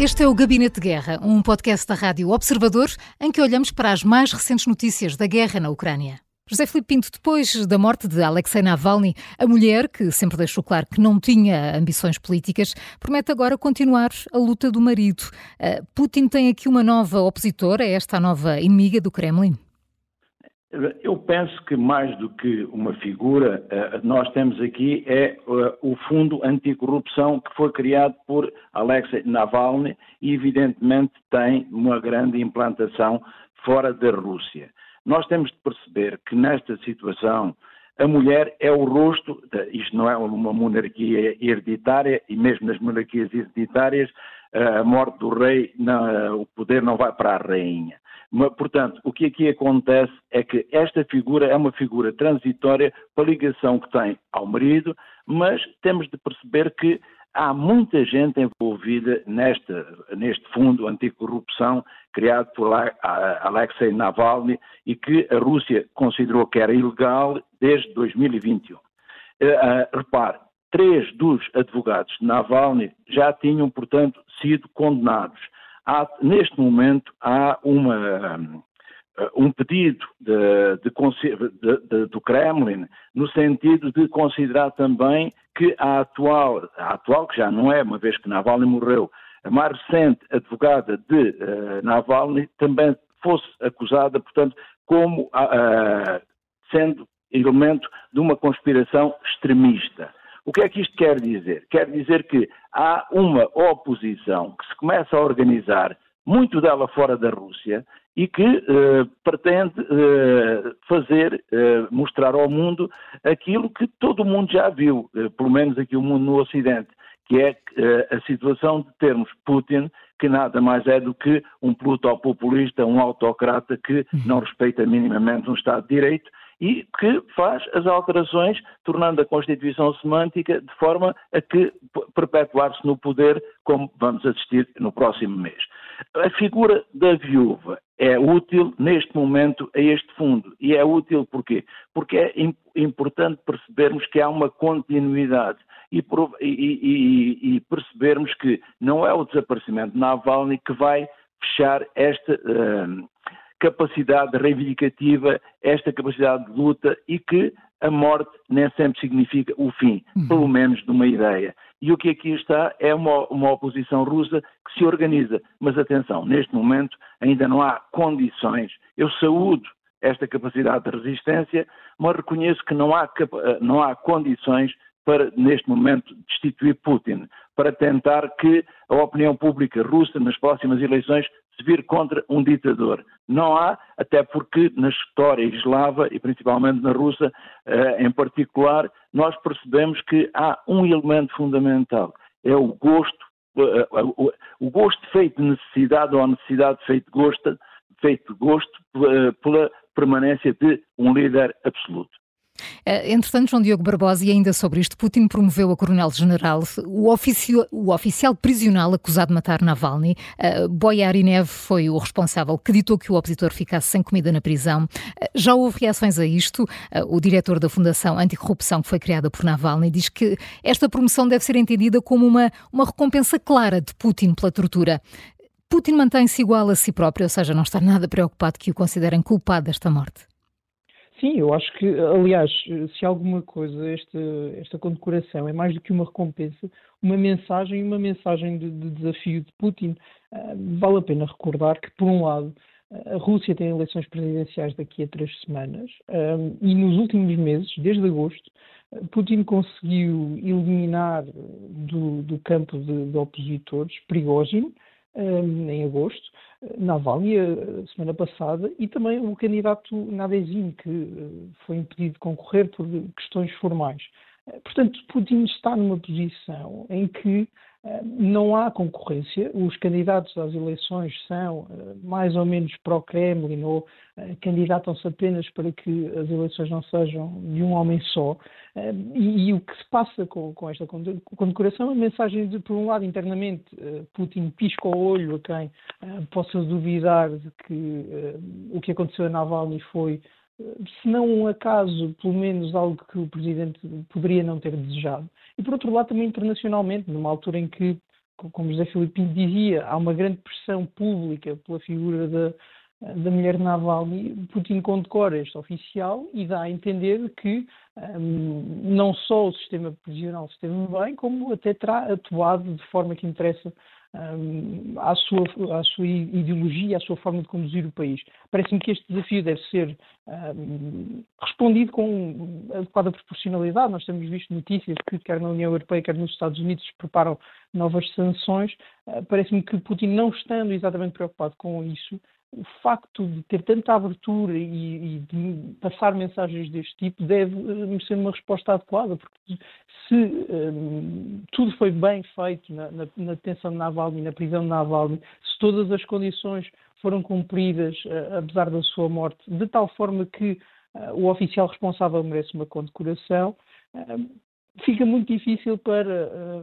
Este é o Gabinete de Guerra, um podcast da Rádio Observador em que olhamos para as mais recentes notícias da guerra na Ucrânia. José Filipe Pinto, depois da morte de Alexei Navalny, a mulher, que sempre deixou claro que não tinha ambições políticas, promete agora continuar a luta do marido. Uh, Putin tem aqui uma nova opositora, esta nova inimiga do Kremlin? Eu penso que mais do que uma figura, eh, nós temos aqui é eh, o Fundo Anticorrupção que foi criado por Alexei Navalny e evidentemente tem uma grande implantação fora da Rússia. Nós temos de perceber que nesta situação a mulher é o rosto, isto não é uma monarquia hereditária e mesmo nas monarquias hereditárias a morte do rei, o poder não vai para a rainha. Portanto, o que aqui acontece é que esta figura é uma figura transitória para a ligação que tem ao marido, mas temos de perceber que há muita gente envolvida neste, neste fundo anticorrupção criado por Alexei Navalny e que a Rússia considerou que era ilegal desde 2021. Uh, uh, repare, três dos advogados de Navalny já tinham, portanto, sido condenados há, neste momento há uma, um pedido de, de, do Kremlin no sentido de considerar também que a atual, a atual, que já não é, uma vez que Navalny morreu, a mais recente advogada de uh, Navalny também fosse acusada, portanto, como uh, sendo elemento de uma conspiração extremista. O que é que isto quer dizer? Quer dizer que há uma oposição que se começa a organizar, muito dela fora da Rússia, e que eh, pretende eh, fazer, eh, mostrar ao mundo aquilo que todo o mundo já viu, eh, pelo menos aqui o mundo no Ocidente, que é eh, a situação de termos Putin, que nada mais é do que um plutopopulista, um autocrata que não respeita minimamente um Estado de Direito e que faz as alterações, tornando a Constituição semântica de forma a que perpetuar-se no poder, como vamos assistir no próximo mês. A figura da viúva é útil neste momento a este fundo. E é útil porquê? Porque é importante percebermos que há uma continuidade e, e, e percebermos que não é o desaparecimento de Navalny que vai fechar esta. Uh, capacidade reivindicativa, esta capacidade de luta e que a morte nem sempre significa o fim, uhum. pelo menos de uma ideia. E o que aqui está é uma, uma, oposição russa que se organiza. Mas atenção, neste momento ainda não há condições. Eu saúdo esta capacidade de resistência, mas reconheço que não há, não há condições para, neste momento, destituir Putin, para tentar que a opinião pública russa, nas próximas eleições, se vir contra um ditador. Não há, até porque na história eslava e principalmente na russa eh, em particular, nós percebemos que há um elemento fundamental, é o gosto, eh, o gosto feito de necessidade ou a necessidade feito de gosto, feito de gosto eh, pela permanência de um líder absoluto. Eh, entretanto, João Diogo Barbosa, e ainda sobre isto, Putin promoveu a coronel-general, o, o, oficial prisional acusado de matar Navalny. Uh, Boyarinev foi o responsável que ditou que o opositor ficasse sem comida na prisão. Uh, já houve reações a isto. Uh, o diretor da Fundação Anticorrupção, que foi criada por Navalny, diz que esta promoção deve ser entendida como uma, uma recompensa clara de Putin pela tortura. Putin mantém-se igual a si próprio, ou seja, não está nada preocupado que o considerem culpado desta morte. Sim, eu acho que, aliás, se alguma coisa, esta, esta condecoração é mais do que uma recompensa, uma mensagem, uma mensagem de, de desafio de Putin. Uh, vale a pena recordar que, por um lado, a Rússia tem eleições presidenciais daqui a três semanas um, e nos últimos meses, desde agosto, Putin conseguiu eliminar do, do campo de, de opositores Prigozhin, um, em agosto, Navalny, a semana passada, e também o candidato Nadezhim, que eh, foi impedido de concorrer por questões formais. Eh, portanto, Putin está numa posição em que não há concorrência, os candidatos às eleições são eh, mais ou menos pró-Kremlin ou eh, candidatam-se apenas para que as eleições não sejam de um homem só. E, e o que se passa com, com esta condecoração é a mensagem de, por um lado, internamente, Putin pisca o olho a quem possa duvidar de que o que aconteceu a Navalny foi se não um acaso, pelo menos algo que o Presidente poderia não ter desejado. E por outro lado, também internacionalmente, numa altura em que como José Filipe dizia, há uma grande pressão pública pela figura da, da mulher Navalny, Putin condecora este oficial e dá a entender que um, não só o sistema prisional esteve bem, como até terá atuado de forma que interessa à, sua, à sua ideologia, à sua forma de conduzir o país. Parece-me que este desafio deve ser respondido com adequada proporcionalidade. Nós temos visto notícias que, quer na União Europeia, quer nos Estados Unidos, se preparam novas sanções. Uh, Parece-me que Putin, não estando exatamente preocupado com isso, o facto de ter tanta abertura e, e, de passar mensagens deste tipo deve uh, ser uma resposta adequada, porque se um, tudo foi bem feito na, na, na, detenção de Navalny, na prisão de Navalny, se todas as condições foram cumpridas, uh, apesar da sua morte, de tal forma que uh, o oficial responsável merece uma condecoração, fica muito difícil para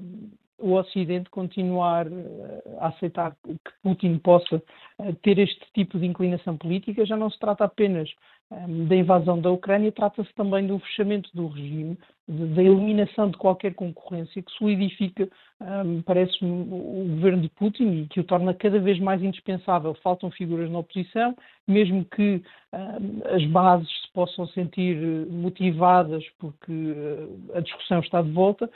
o Ocidente continuar eh, a aceitar que Putin possa eh, ter este tipo de inclinação política, já não se trata apenas um, da invasão da Ucrânia, trata-se também do fechamento do regime, da eliminação de qualquer concorrência que solidifica, parece-me, o governo de Putin e que o torna cada vez mais indispensável. Faltam figuras na oposição, mesmo que as bases se possam sentir eh, motivadas porque a discussão está de volta,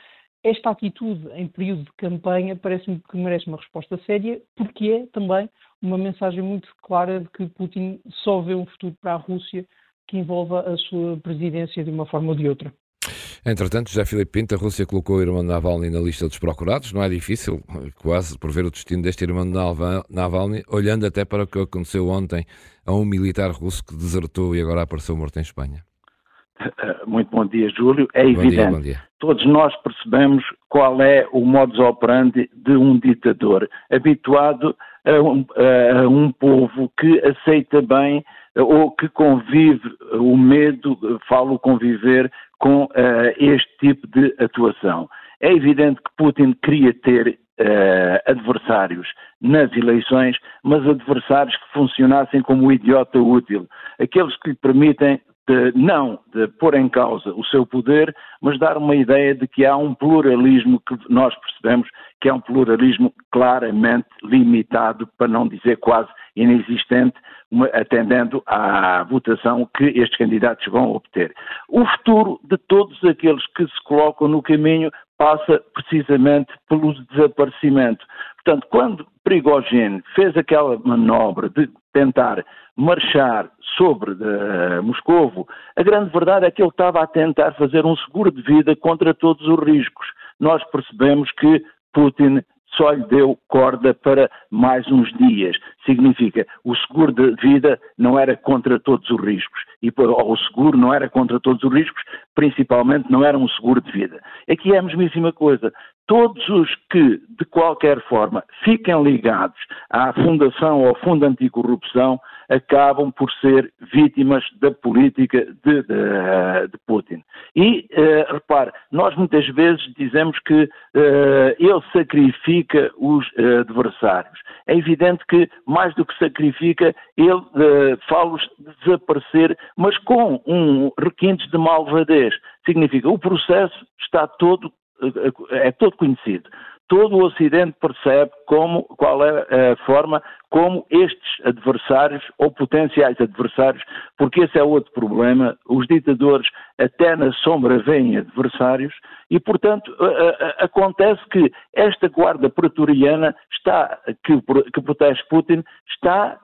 esta atitude em período de campanha parece-me que merece uma resposta séria, porque é também uma mensagem muito clara de que Putin só vê um futuro para a Rússia que envolva a sua presidência de uma forma ou de outra. Entretanto, já Filipe Pinto, a Rússia colocou o irmão Navalny na lista dos procurados. Não é difícil, quase, prever o destino deste irmão Navalny, olhando até para o que aconteceu ontem a um militar russo que desertou e agora apareceu morto em Espanha. Muito bom dia, Júlio. É bom evidente. Dia, bom dia. Todos nós percebemos qual é o modus operandi de um ditador, habituado a um, a um povo que aceita bem ou que convive o medo, falo conviver com uh, este tipo de atuação. É evidente que Putin queria ter uh, adversários nas eleições, mas adversários que funcionassem como o idiota útil, aqueles que lhe permitem de, não de pôr em causa o seu poder, mas dar uma ideia de que há um pluralismo que nós percebemos que é um pluralismo claramente limitado, para não dizer quase inexistente, atendendo à votação que estes candidatos vão obter. O futuro de todos aqueles que se colocam no caminho passa precisamente pelo desaparecimento. Portanto, quando Prigogine fez aquela manobra de tentar marchar sobre uh, Moscovo, a grande verdade é que ele estava a tentar fazer um seguro de vida contra todos os riscos. Nós percebemos que Putin só lhe deu corda para mais uns dias. Significa, o seguro de vida não era contra todos os riscos. E ou o seguro não era contra todos os riscos, principalmente não era um seguro de vida. Aqui é a mesmíssima coisa. Todos os que, de qualquer forma, fiquem ligados à Fundação ou ao Fundo Anticorrupção acabam por ser vítimas da política de, de, de Putin. E, uh, repare, nós muitas vezes dizemos que uh, ele sacrifica os uh, adversários. É evidente que, mais do que sacrifica, ele uh, fala-os de desaparecer, mas com um requinte de malvadez. Significa, o processo está todo é todo conhecido todo o Ocidente percebe como, qual é a forma como estes adversários ou potenciais adversários, porque esse é outro problema, os ditadores até na sombra veem adversários e, portanto, acontece que esta guarda pretoriana está, que, que protege Putin está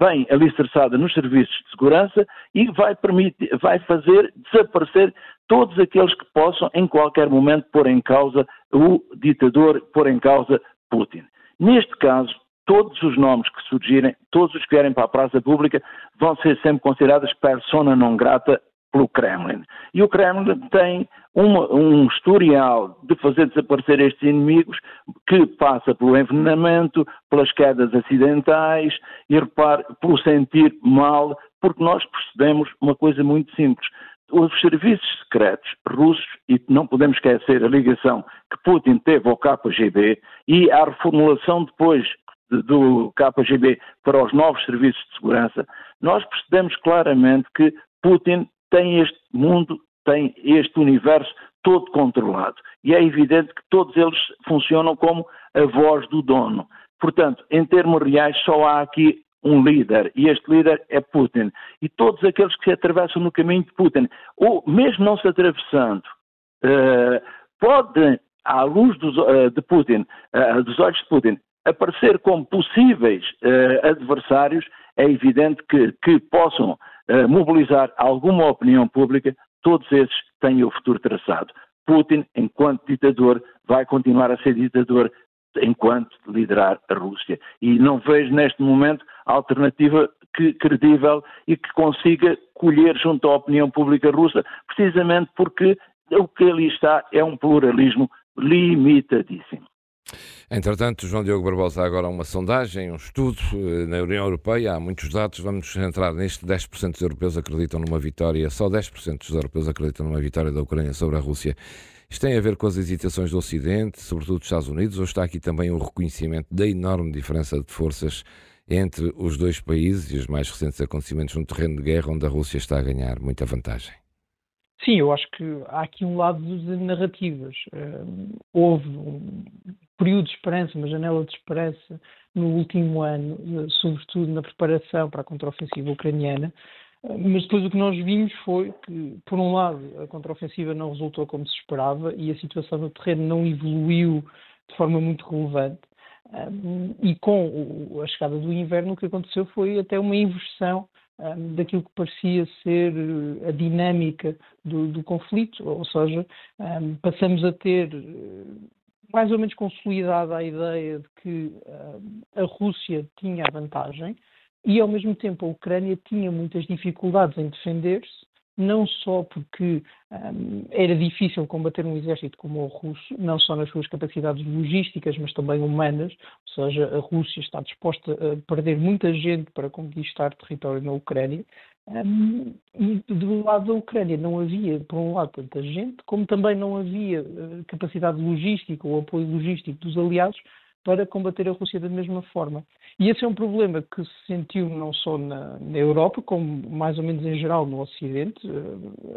bem alicerçada nos serviços de segurança e vai, permitir, vai fazer desaparecer todos aqueles que possam, em qualquer momento, pôr em causa o ditador, pôr em causa Putin. Neste caso, todos os nomes que surgirem, todos os que vierem para a praça pública, vão ser sempre considerados persona não grata pelo Kremlin. E o Kremlin tem uma, um historial de fazer desaparecer estes inimigos que passa pelo envenenamento, pelas quedas acidentais e, repare, pelo sentir mal, porque nós percebemos uma coisa muito simples os serviços secretos russos, e não podemos esquecer a ligação que Putin teve ao KGB e a reformulação depois do KGB para os novos serviços de segurança, nós percebemos claramente que Putin tem este mundo, tem este universo todo controlado. E é evidente que todos eles funcionam como a voz do dono. Portanto, em termos reais, só há aqui um líder, e este líder é Putin. E todos aqueles que se atravessam no caminho de Putin, ou mesmo não se atravessando, uh, podem, à luz dos, uh, de Putin, uh, dos olhos de Putin, aparecer como possíveis adversários, é evidente que, que possam mobilizar alguma opinião pública, todos esses têm o futuro traçado. Putin, enquanto ditador, vai continuar a ser ditador enquanto liderar a Rússia. E não vejo neste momento alternativa que, credível e que consiga colher junto à opinião pública russa, precisamente porque o que ali está é um pluralismo limitadíssimo. Entretanto, João Diogo Barbosa, agora uma sondagem, um estudo eh, na União Europeia, há muitos dados, vamos nos centrar neste 10% dos europeus acreditam numa vitória, só 10% dos europeus acreditam numa vitória da Ucrânia sobre a Rússia. Isto tem a ver com as hesitações do Ocidente, sobretudo dos Estados Unidos, ou está aqui também o reconhecimento da enorme diferença de forças entre os dois países e os mais recentes acontecimentos no terreno de guerra, onde a Rússia está a ganhar muita vantagem? Sim, eu acho que há aqui um lado de narrativas. Uh, houve um período de esperança, uma janela de esperança no último ano, uh, sobretudo na preparação para a contraofensiva ucraniana, mas depois o que nós vimos foi que, por um lado, a contraofensiva não resultou como se esperava e a situação no terreno não evoluiu de forma muito relevante. Um, e com a chegada do inverno, o que aconteceu foi até uma inversão um, daquilo que parecia ser a dinâmica do, do conflito, ou seja, um, passamos a ter mais ou menos consolidada a ideia de que a Rússia tinha a vantagem e, ao mesmo tempo, a Ucrânia tinha muitas dificuldades em defender-se, não só porque um, era difícil combater um exército como o russo, não só nas suas capacidades logísticas, mas também humanas, ou seja, a Rússia está disposta a perder muita gente para conquistar território na Ucrânia, um, e do lado da Ucrânia não havia, por um lado, tanta gente, como também não havia uh, capacidade logística ou apoio logístico dos aliados para combater a Rússia da mesma forma. E esse é um problema que se sentiu não só na, na Europa, como mais ou menos em geral no Ocidente.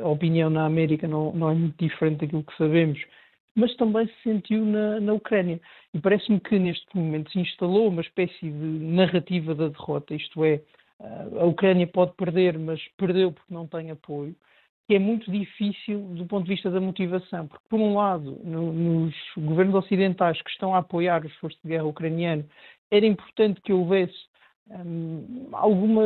A opinião na América não, não é muito diferente daquilo que sabemos, mas também se sentiu na, na Ucrânia. E parece-me que neste momento se instalou uma espécie de narrativa da derrota, isto é, a Ucrânia pode perder, mas perdeu porque não tem apoio que é muito difícil do ponto de vista da motivação, porque, por um lado, no, nos governos ocidentais que estão a apoiar o esforço de guerra ucraniano, era importante que houvesse hum, alguma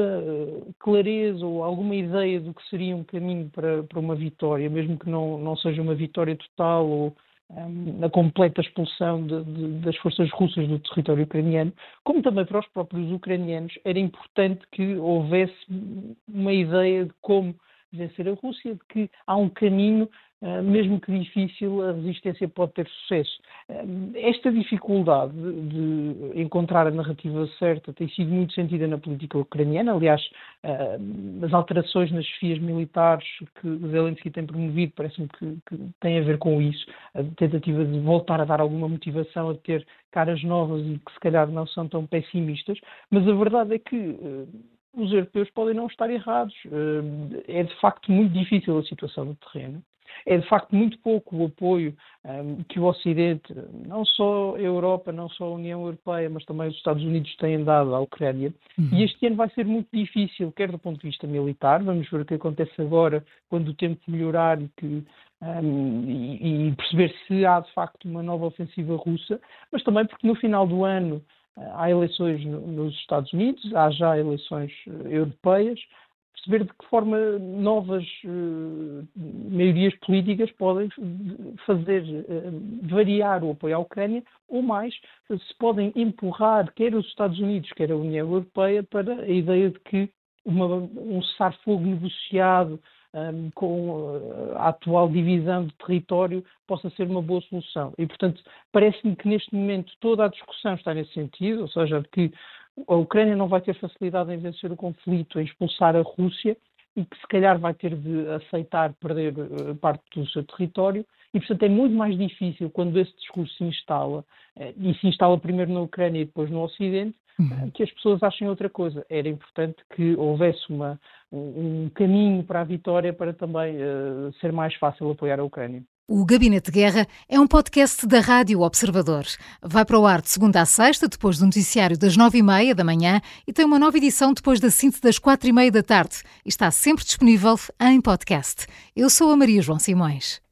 clareza ou alguma ideia do que seria um caminho para, para uma vitória, mesmo que não, não seja uma vitória total ou um, a completa expulsão de, de, das forças russas do território ucraniano, como também para os próprios ucranianos, era importante que houvesse uma ideia de como vencer a Rússia, de que há um caminho, uh, mesmo que difícil, a resistência pode ter sucesso. Uh, esta dificuldade de, encontrar a narrativa certa tem sido muito sentida na política ucraniana. Aliás, uh, as alterações nas chefias militares que Zelensky tem promovido parece-me que, que tem a ver com isso. A tentativa de voltar a dar alguma motivação a ter caras novas e que se calhar não são tão pessimistas. Mas a verdade é que os europeus podem não estar errados. Eh, é de facto muito difícil a situação no terreno. É de facto muito pouco o apoio um, eh, que o Ocidente, não só a Europa, não só a União Europeia, mas também os Estados Unidos têm dado à Ucrânia. Uhum. E este ano vai ser muito difícil, quer do ponto de vista militar, vamos ver o que acontece agora, quando o tempo melhorar e, que, um, e, e perceber se há de facto uma nova ofensiva russa, mas também porque no final do ano há eleições nos Estados Unidos, há já eleições eh, europeias, perceber de que forma novas uh, maiorias políticas podem fazer uh, variar o apoio à Ucrânia, ou mais, se podem empurrar quer os Estados Unidos, quer a União Europeia para a ideia de que uma, um cessar-fogo negociado um, com uh, a atual divisão de território possa ser uma boa solução. E, portanto, parece-me que neste momento toda a discussão está nesse sentido, ou seja, que a Ucrânia não vai ter facilidade em vencer o conflito, em expulsar a Rússia e que se calhar vai ter de aceitar perder uh, parte do seu território e, portanto, é muito mais difícil quando esse discurso se instala, uh, e se instala primeiro na Ucrânia e depois no Ocidente, uhum. que as pessoas achem outra coisa. Era importante que houvesse uma, um caminho para a vitória para também uh, ser mais fácil apoiar a Ucrânia. O Gabinete de Guerra é um podcast da Rádio Observador. Vai para o ar de segunda a sexta, depois do noticiário das nove e meia da manhã e tem uma nova edição depois da cinta das quatro e meia da tarde. E está sempre disponível em podcast. Eu sou a Maria João Simões.